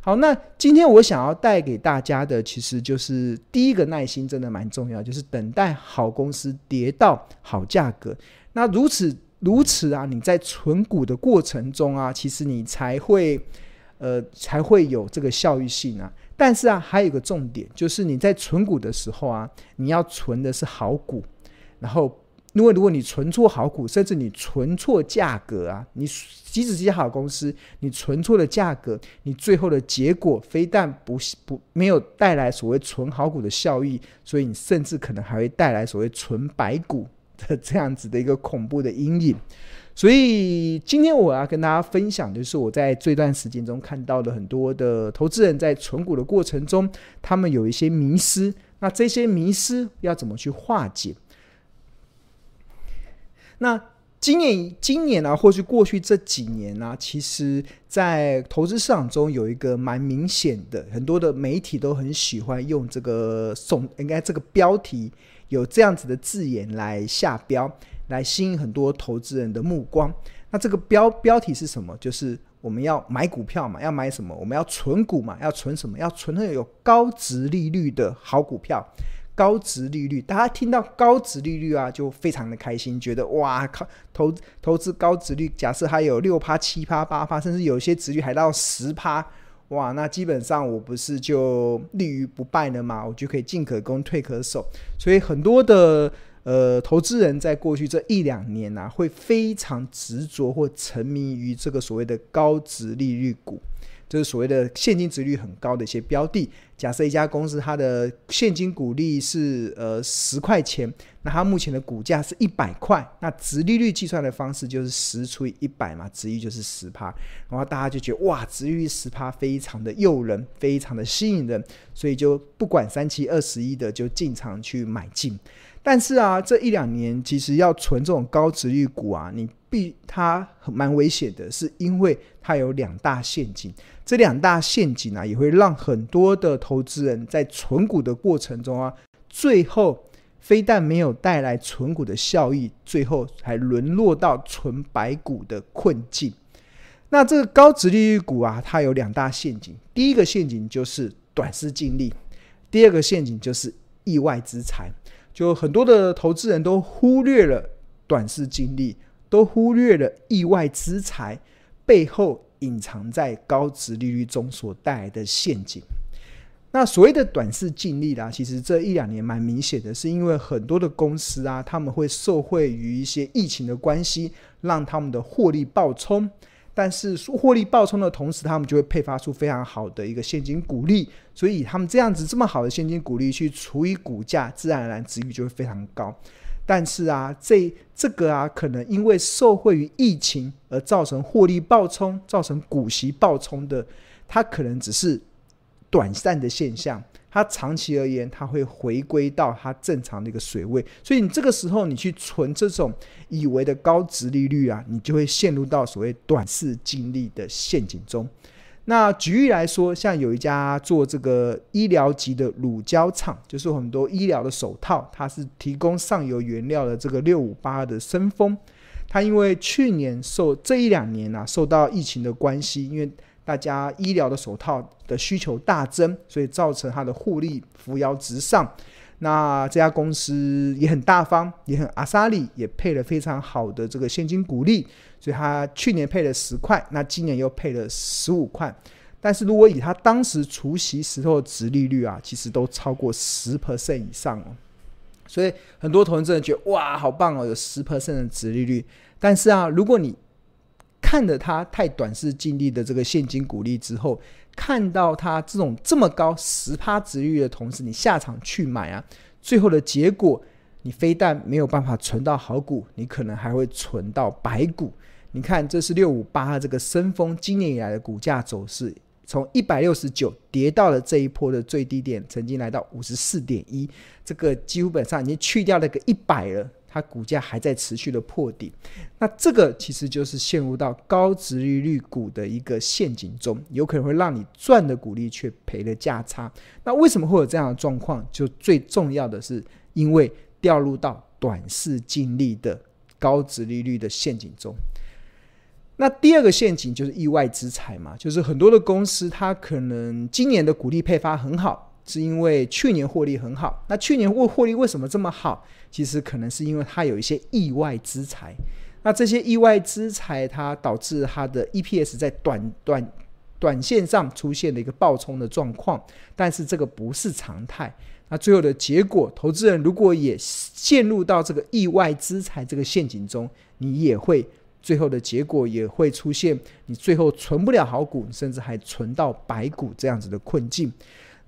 好，那今天我想要带给大家的，其实就是第一个耐心真的蛮重要，就是等待好公司跌到好价格。那如此如此啊，你在存股的过程中啊，其实你才会呃才会有这个效益性啊。但是啊，还有一个重点，就是你在存股的时候啊，你要存的是好股，然后。因为如果你存错好股，甚至你存错价格啊，你即使是好公司，你存错了价格，你最后的结果非但不不没有带来所谓存好股的效益，所以你甚至可能还会带来所谓存白股的这样子的一个恐怖的阴影。所以今天我要跟大家分享，就是我在这段时间中看到了很多的投资人在存股的过程中，他们有一些迷失，那这些迷失要怎么去化解？那今年，今年呢、啊，或是过去这几年呢、其实，在投资市场中有一个蛮明显的，很多的媒体都很喜欢用这个耸，应该这个标题有这样子的字眼来下标，来吸引很多投资人的目光。那这个标标题是什么？就是我们要买股票嘛，要买什么？我们要存股嘛，要存什么？要存那有高值利率的好股票。高值利率，大家听到高值利率啊，就非常的开心，觉得哇靠，投投资高值率，假设还有六趴、七趴、八趴，甚至有些值率还到十趴，哇，那基本上我不是就立于不败了吗？我就可以进可攻，退可守。所以很多的呃投资人在过去这一两年啊，会非常执着或沉迷于这个所谓的高值利率股。就是所谓的现金值率很高的一些标的。假设一家公司它的现金股利是呃十块钱，那它目前的股价是一百块，那值利率计算的方式就是十除以一百嘛，殖利率就是十趴。然后大家就觉得哇，值利率十趴非常的诱人，非常的吸引人，所以就不管三七二十一的就进场去买进。但是啊，这一两年其实要存这种高殖利率股啊，你必它蛮危险的，是因为它有两大陷阱。这两大陷阱啊，也会让很多的投资人在存股的过程中啊，最后非但没有带来存股的效益，最后还沦落到存白股的困境。那这个高殖利率股啊，它有两大陷阱。第一个陷阱就是短视近利，第二个陷阱就是意外之财。就很多的投资人都忽略了短视近利，都忽略了意外之财背后。隐藏在高值利率中所带来的陷阱。那所谓的短视近利啦，其实这一两年蛮明显的，是因为很多的公司啊，他们会受惠于一些疫情的关系，让他们的获利暴冲。但是获利暴冲的同时，他们就会配发出非常好的一个现金股利，所以他们这样子这么好的现金股利去除以股价，自然而然值率就会非常高。但是啊，这这个啊，可能因为受惠于疫情而造成获利暴冲、造成股息暴冲的，它可能只是短暂的现象。它长期而言，它会回归到它正常的一个水位。所以你这个时候你去存这种以为的高值利率啊，你就会陷入到所谓短视近利的陷阱中。那举例来说，像有一家做这个医疗级的乳胶厂，就是很多医疗的手套，它是提供上游原料的这个六五八的森丰，它因为去年受这一两年啊受到疫情的关系，因为大家医疗的手套的需求大增，所以造成它的获利扶摇直上。那这家公司也很大方，也很阿莎利，也配了非常好的这个现金股利，所以他去年配了十块，那今年又配了十五块。但是如果以他当时除息时候的殖利率啊，其实都超过十 percent 以上哦。所以很多投资人觉得哇，好棒哦，有十 percent 的值利率。但是啊，如果你看了他太短视近利的这个现金股利之后，看到它这种这么高十趴值率的同时，你下场去买啊，最后的结果，你非但没有办法存到好股，你可能还会存到白股。你看，这是六五八这个森丰今年以来的股价走势，从一百六十九跌到了这一波的最低点，曾经来到五十四点一，这个基本上已经去掉了个一百了，它股价还在持续的破底。那这个其实就是陷入到高值利率股的一个陷阱中，有可能会让你赚的股利却赔了价差。那为什么会有这样的状况？就最重要的是因为掉入到短视近利的高值利率的陷阱中。那第二个陷阱就是意外之财嘛，就是很多的公司它可能今年的股利配发很好，是因为去年获利很好。那去年获获利为什么这么好？其实可能是因为它有一些意外之财。那这些意外之财，它导致它的 EPS 在短短短线上出现了一个暴冲的状况，但是这个不是常态。那最后的结果，投资人如果也陷入到这个意外之财这个陷阱中，你也会。最后的结果也会出现，你最后存不了好股，甚至还存到白股这样子的困境。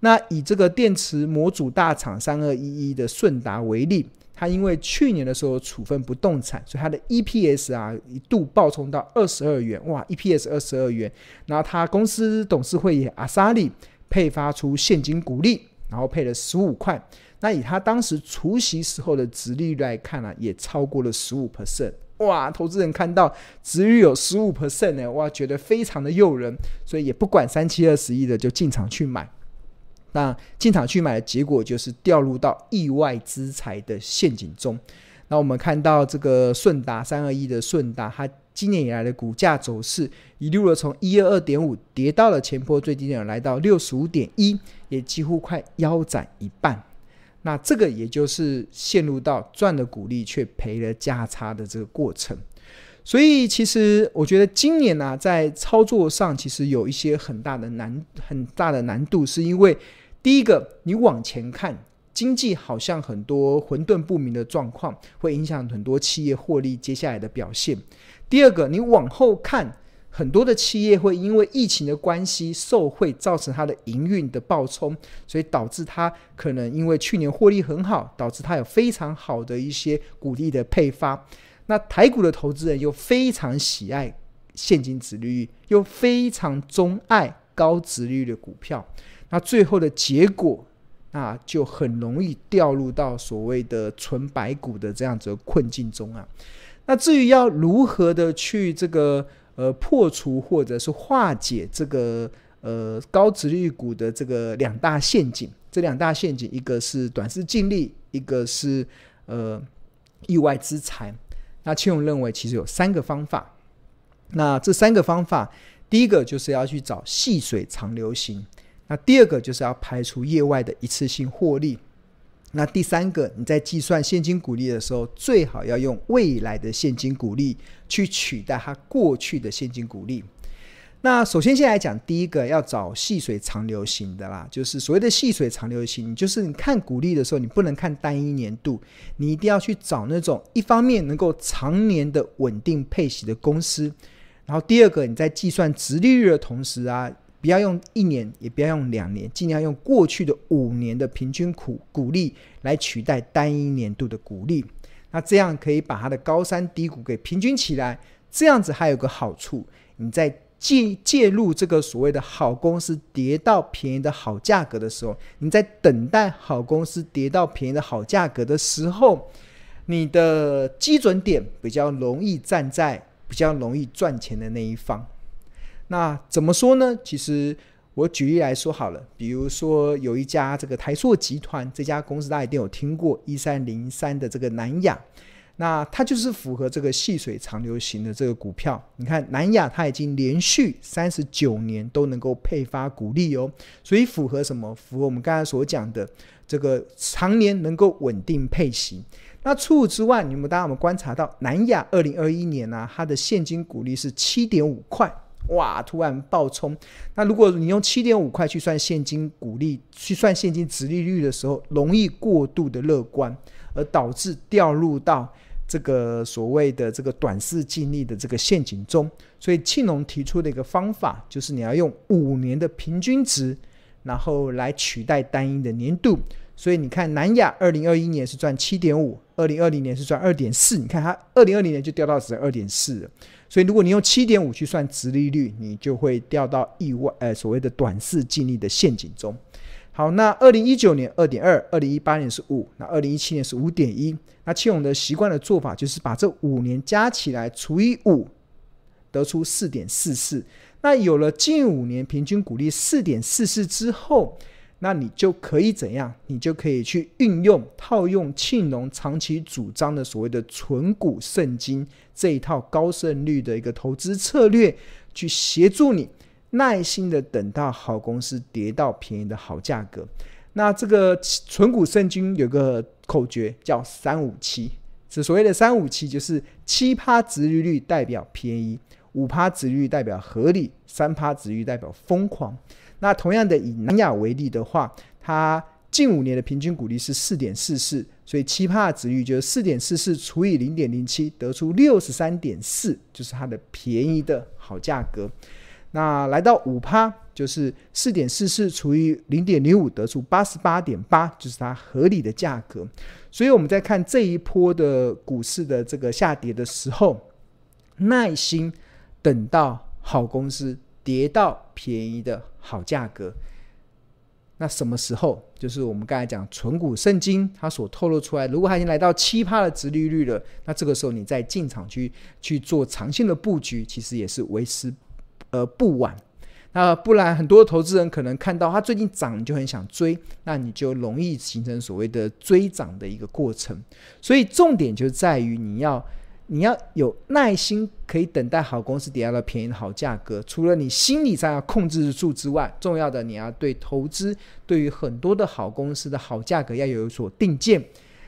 那以这个电池模组大厂三二一一的顺达为例，它因为去年的时候处分不动产，所以它的 EPS 啊一度暴冲到二十二元，哇，EPS 二十二元。然后它公司董事会也阿萨利配发出现金股利，然后配了十五块。那以他当时除息时候的值利率来看呢、啊，也超过了十五 percent。哇！投资人看到值率有十五 percent 呢，哇，觉得非常的诱人，所以也不管三七二十一的就进场去买。那进场去买的结果就是掉入到意外之财的陷阱中。那我们看到这个顺达三二一的顺达，它今年以来的股价走势一路的从一二二点五跌到了前波最低点，来到六十五点一，也几乎快腰斩一半。那这个也就是陷入到赚了股利却赔了价差的这个过程，所以其实我觉得今年呢、在操作上其实有一些很大的难很大的难度，是因为第一个，你往前看经济好像很多混沌不明的状况，会影响很多企业获利接下来的表现；第二个，你往后看。很多的企业会因为疫情的关系受惠，造成它的营运的暴冲，所以导致它可能因为去年获利很好，导致它有非常好的一些股利的配发。那台股的投资人又非常喜爱现金殖利率，又非常钟爱高殖利率的股票，那最后的结果，那就很容易掉入到所谓的纯白股的这样子的困境中啊。那至于要如何的去这个。呃，破除或者是化解这个呃高值率股的这个两大陷阱，这两大陷阱，一个是短视尽力，一个是呃意外之财。那庆荣认为，其实有三个方法。那这三个方法，第一个就是要去找细水长流型，那第二个就是要排除业外的一次性获利。那第三个，你在计算现金股利的时候，最好要用未来的现金股利去取代它过去的现金股利。那首先先来讲，第一个要找细水长流型的啦，就是所谓的细水长流型，就是你看股利的时候，你不能看单一年度，你一定要去找那种一方面能够常年的稳定配息的公司。然后第二个，你在计算殖利率的同时啊。不要用一年，也不要用两年，尽量用过去的五年的平均股股利来取代单一年度的股利。那这样可以把它的高山低谷给平均起来。这样子还有个好处，你在介介入这个所谓的好公司跌到便宜的好价格的时候，你在等待好公司跌到便宜的好价格的时候，你的基准点比较容易站在比较容易赚钱的那一方。那怎么说呢？其实我举例来说好了，比如说有一家这个台塑集团这家公司，大家一定有听过一三零三的这个南亚，那它就是符合这个细水长流型的这个股票。你看南亚，它已经连续三十九年都能够配发股利哦，所以符合什么？符合我们刚才所讲的这个常年能够稳定配息。那除此之外，你们大家有没有观察到南亚二零二一年呢、它的现金股利是七点五块。哇！突然暴冲。那如果你用七点五块去算现金股利，去算现金殖利率的时候，容易过度的乐观，而导致掉入到这个所谓的这个短视近利的这个陷阱中。所以庆隆提出的一个方法，就是你要用五年的平均值，然后来取代单一的年度。所以你看，南亚二零二一年是赚七点五，二零二零年是赚二点四。你看它二零二零年就掉到只二点四了。所以，如果你用七点五去算殖利率，你就会掉到意外呃所谓的短视近利的陷阱中。好，那二零一九年二点二，二零一八年是五，那二零一七年是五点一。那庆隆的习惯的做法就是把这五年加起来除以五，得出四点四四。那有了近五年平均股利四点四四之后，那你就可以怎样？你就可以去运用套用庆隆长期主张的所谓的存股圣经这一套高胜率的一个投资策略，去协助你。耐心的等到好公司跌到便宜的好价格。那这个存股圣经有个口诀叫三五七，是所谓的三五七，就是七趴殖利率代表便宜，五趴殖利率代表合理，三趴殖利率代表疯狂。那同样的以南亚为例的话，它近五年的平均股利是四点四四，所以七趴殖利率就是四点四四除以零点零七，得出六十三点四，就是它的便宜的好价格。那来到五趴，就是四点四四除以零点零五，得出八十八点八，就是它合理的价格。所以我们在看这一波的股市的这个下跌的时候，耐心等到好公司跌到便宜的好价格。那什么时候？就是我们刚才讲存股圣经它所透露出来，如果它已经来到七趴的殖利率了，那这个时候你再进场去去做长线的布局，其实也是为时。呃，不晚，那不然很多投资人可能看到它最近涨，就很想追，那你就容易形成所谓的追涨的一个过程。所以重点就在于你要你要有耐心，可以等待好公司跌到了便宜的好价格。除了你心理上要控制住之外，重要的你要对投资，对于很多的好公司的好价格要有所定见。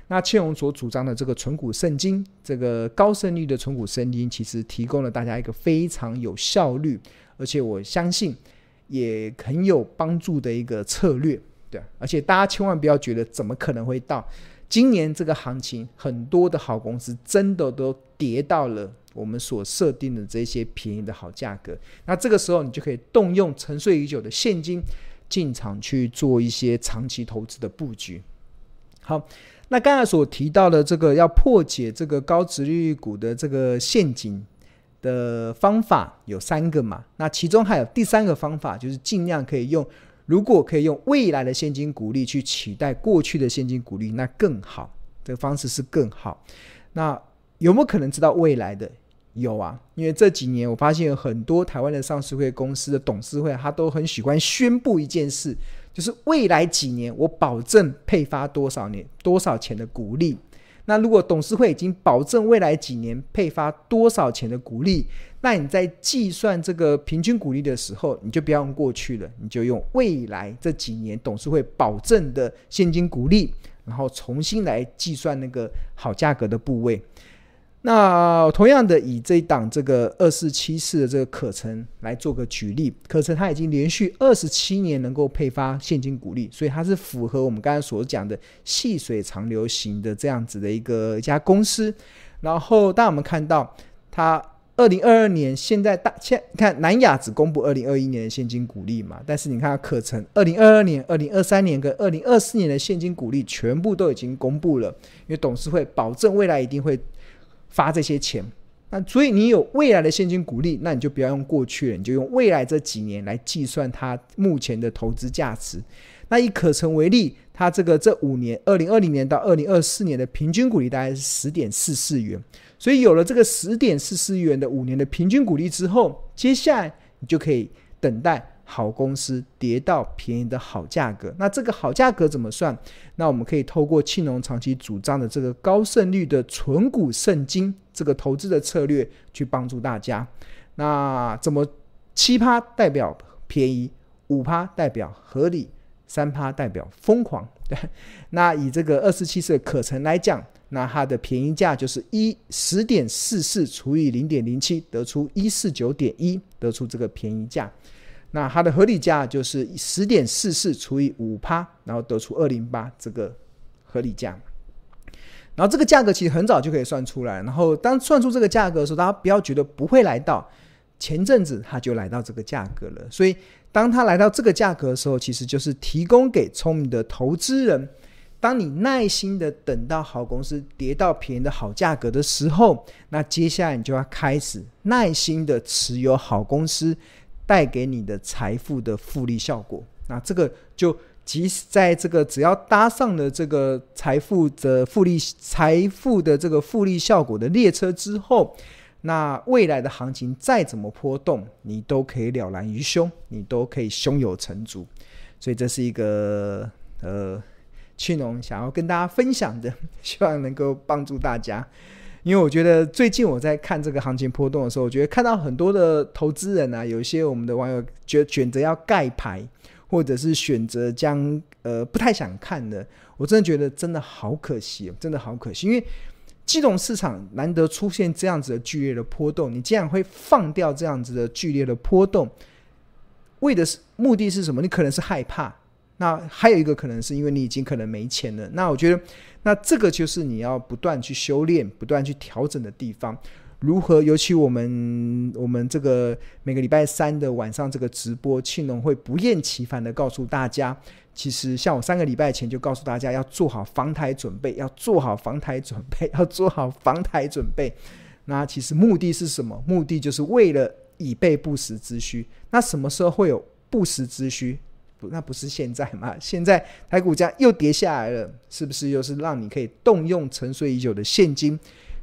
那庆荣所主张的这个存股圣经，这个高胜率的存股圣经，其实提供了大家一个非常有效率，而且我相信也很有帮助的一个策略。对，而且大家千万不要觉得怎么可能会到今年这个行情，很多的好公司真的都跌到了我们所设定的这些便宜的好价格。那这个时候，你就可以动用沉睡已久的现金进场去做一些长期投资的布局。好。那刚才所提到的这个要破解这个高值利率股的这个陷阱的方法有三个嘛？那其中还有第三个方法，就是尽量可以用，如果可以用未来的现金股利去取代过去的现金股利，那更好。这个方式是更好。那有没有可能知道未来的？有啊，因为这几年我发现有很多台湾的上市会公司的董事会，他都很喜欢宣布一件事。就是未来几年，我保证配发多少年多少钱的股利。那如果董事会已经保证未来几年配发多少钱的股利，那你在计算这个平均股利的时候，你就不要用过去了，你就用未来这几年董事会保证的现金股利，然后重新来计算那个好价格的部位。那同样的，以这一档这个二四七四的这个可成来做个举例，可成它已经连续二十七年能够配发现金股利，所以它是符合我们刚才所讲的细水长流型的这样子的一个一家公司。然后，当我们看到它二零二二年现在大现看南亚只公布二零二一年的现金股利嘛，但是你看可成二零二二年、二零二三年跟二零二四年的现金股利全部都已经公布了，因为董事会保证未来一定会。发这些钱，那所以你有未来的现金股利，那你就不要用过去了，你就用未来这几年来计算它目前的投资价值。那以可成为例，它这个这五年，二零二零年到二零二四年的平均股利大概是十点四四元。所以有了这个十点四四元的五年的平均股利之后，接下来你就可以等待。好公司跌到便宜的好价格，那这个好价格怎么算？那我们可以透过庆隆长期主张的这个高胜率的存股圣经这个投资的策略去帮助大家。那怎么七趴代表便宜，五趴代表合理，三趴代表疯狂？对，那以这个二十七四的可成来讲，那它的便宜价就是一十点四四除以零点零七，得出一四九点一，得出这个便宜价。那它的合理价就是十点四四除以五趴，然后得出二零八这个合理价。然后这个价格其实很早就可以算出来。然后当算出这个价格的时候，大家不要觉得不会来到。前阵子它就来到这个价格了。所以当它来到这个价格的时候，其实就是提供给聪明的投资人。当你耐心的等到好公司跌到便宜的好价格的时候，那接下来你就要开始耐心的持有好公司。带给你的财富的复利效果，那这个就即使在这个只要搭上了这个财富的复利、财富的这个复利效果的列车之后，那未来的行情再怎么波动，你都可以了然于胸，你都可以胸有成竹。所以这是一个呃，去农想要跟大家分享的，希望能够帮助大家。因为我觉得最近我在看这个行情波动的时候，我觉得看到很多的投资人啊，有一些我们的网友觉选择要盖牌，或者是选择将呃不太想看的，我真的觉得真的好可惜，真的好可惜，因为。金融市场难得出现这样子的剧烈的波动，你竟然会放掉这样子的剧烈的波动，为的是目的是什么？你可能是害怕，那还有一个可能是因为你已经可能没钱了。那我觉得，那这个就是你要不断去修炼、不断去调整的地方。如何？尤其我们我们这个每个礼拜三的晚上这个直播，庆农会不厌其烦的告诉大家。其实，像我三个礼拜前就告诉大家要做好防台准备，要做好防台准备，要做好防台准备。那其实目的是什么？目的就是为了以备不时之需。那什么时候会有不时之需？不，那不是现在嘛？现在台股价又跌下来了，是不是又是让你可以动用沉睡已久的现金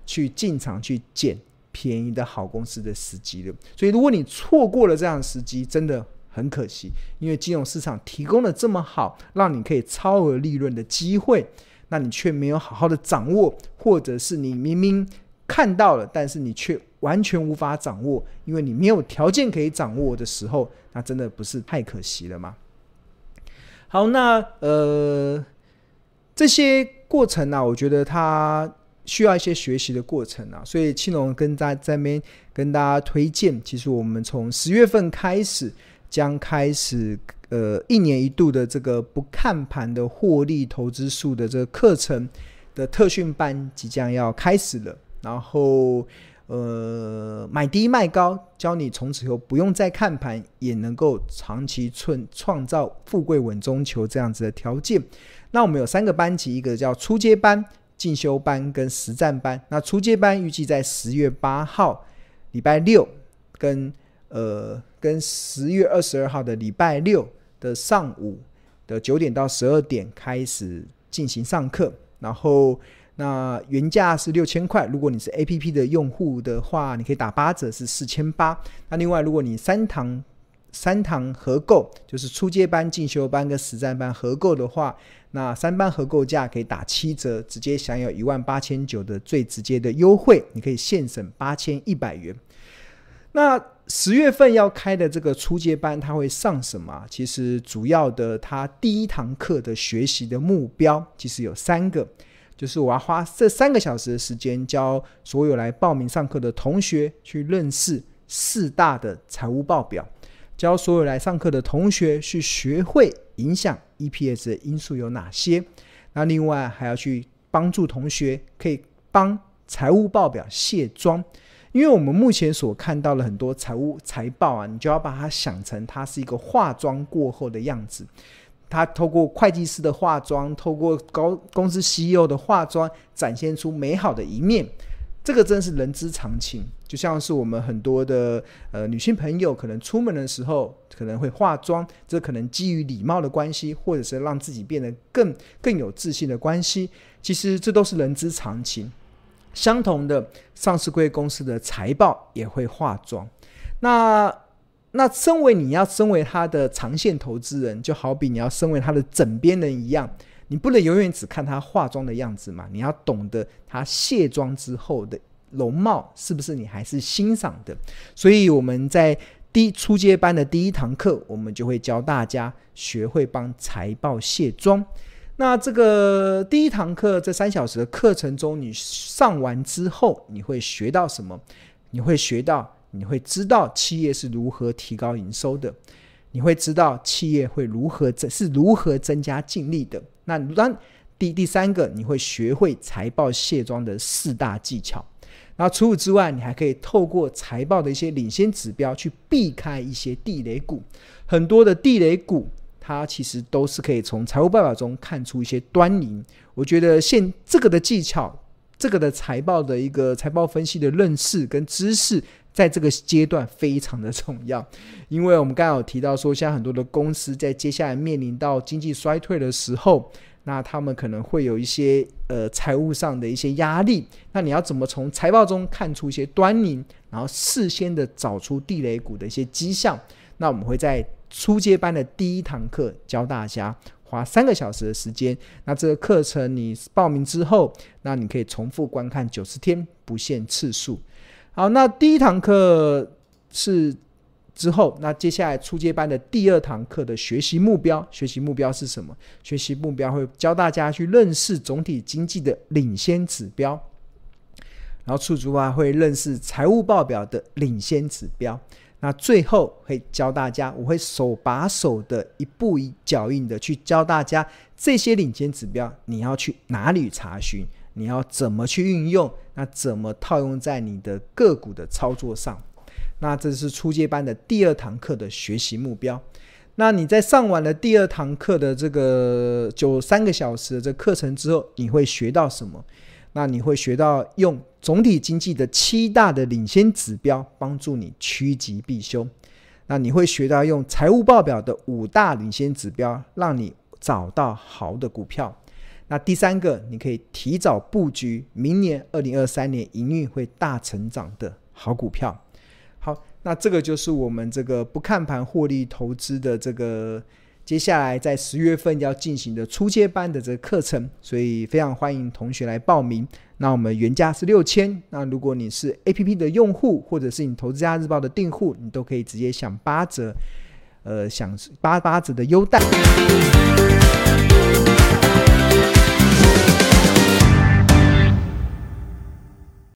去进场去捡便宜的好公司的时机了？所以，如果你错过了这样的时机，真的。很可惜，因为金融市场提供了这么好，让你可以超额利润的机会，那你却没有好好的掌握，或者是你明明看到了，但是你却完全无法掌握，因为你没有条件可以掌握的时候，那真的不是太可惜了吗？好，那呃，这些过程呢、啊，我觉得它需要一些学习的过程啊，所以青龙跟大家在这边跟大家推荐，其实我们从十月份开始。将开始，呃，一年一度的这个不看盘的获利投资术的这个课程的特训班即将要开始了。然后，呃，买低卖高，教你从此以后不用再看盘，也能够长期创创造富贵稳中求这样子的条件。那我们有三个班级，一个叫初阶班、进修班跟实战班。那初阶班预计在十月八号，礼拜六跟。呃，跟十月二十二号的礼拜六的上午的九点到十二点开始进行上课，然后那原价是六千块，如果你是 APP 的用户的话，你可以打八折是四千八。那另外，如果你三堂三堂合购，就是初阶班、进修班跟实战班合购的话，那三班合购价可以打七折，直接享有一万八千九的最直接的优惠，你可以现省八千一百元。那十月份要开的这个初阶班，它会上什么？其实主要的，它第一堂课的学习的目标其实有三个，就是我要花这三个小时的时间，教所有来报名上课的同学去认识四大的财务报表，教所有来上课的同学去学会影响 EPS 的因素有哪些。那另外还要去帮助同学可以帮财务报表卸妆。因为我们目前所看到的很多财务财报啊，你就要把它想成它是一个化妆过后的样子。他透过会计师的化妆，透过高公司 CEO 的化妆，展现出美好的一面。这个真是人之常情。就像是我们很多的呃女性朋友，可能出门的时候可能会化妆，这可能基于礼貌的关系，或者是让自己变得更更有自信的关系。其实这都是人之常情。相同的，上市柜公司的财报也会化妆。那那身为你要身为他的长线投资人，就好比你要身为他的枕边人一样，你不能永远只看他化妆的样子嘛。你要懂得他卸妆之后的容貌是不是你还是欣赏的。所以我们在第初阶班的第一堂课，我们就会教大家学会帮财报卸妆。那这个第一堂课，这三小时的课程中，你上完之后，你会学到什么？你会学到，你会知道企业是如何提高营收的，你会知道企业会如何增是如何增加净利的。那当第第三个，你会学会财报卸妆的四大技巧。那除此之外，你还可以透过财报的一些领先指标去避开一些地雷股，很多的地雷股。它其实都是可以从财务报表中看出一些端倪。我觉得现这个的技巧，这个的财报的一个财报分析的认识跟知识，在这个阶段非常的重要，因为我们刚刚有提到说，像很多的公司在接下来面临到经济衰退的时候，那他们可能会有一些呃财务上的一些压力。那你要怎么从财报中看出一些端倪，然后事先的找出地雷股的一些迹象？那我们会在初阶班的第一堂课教大家，花三个小时的时间。那这个课程你报名之后，那你可以重复观看九十天，不限次数。好，那第一堂课是之后，那接下来初阶班的第二堂课的学习目标，学习目标是什么？学习目标会教大家去认识总体经济的领先指标，然后出主啊会认识财务报表的领先指标，那最后会教大家，我会手把手的一步一脚印的去教大家这些领先指标，你要去哪里查询？你要怎么去运用？那怎么套用在你的个股的操作上？那这是初阶班的第二堂课的学习目标。那你在上完了第二堂课的这个就三个小时的这课程之后，你会学到什么？那你会学到用总体经济的七大的领先指标帮助你趋吉避凶。那你会学到用财务报表的五大领先指标，让你找到好的股票。那第三个，你可以提早布局明年二零二三年营运会大成长的好股票。好，那这个就是我们这个不看盘获利投资的这个接下来在十月份要进行的初阶班的这个课程，所以非常欢迎同学来报名。那我们原价是六千，那如果你是 APP 的用户，或者是你投资家日报的订户，你都可以直接享八折，呃，享八八折的优待。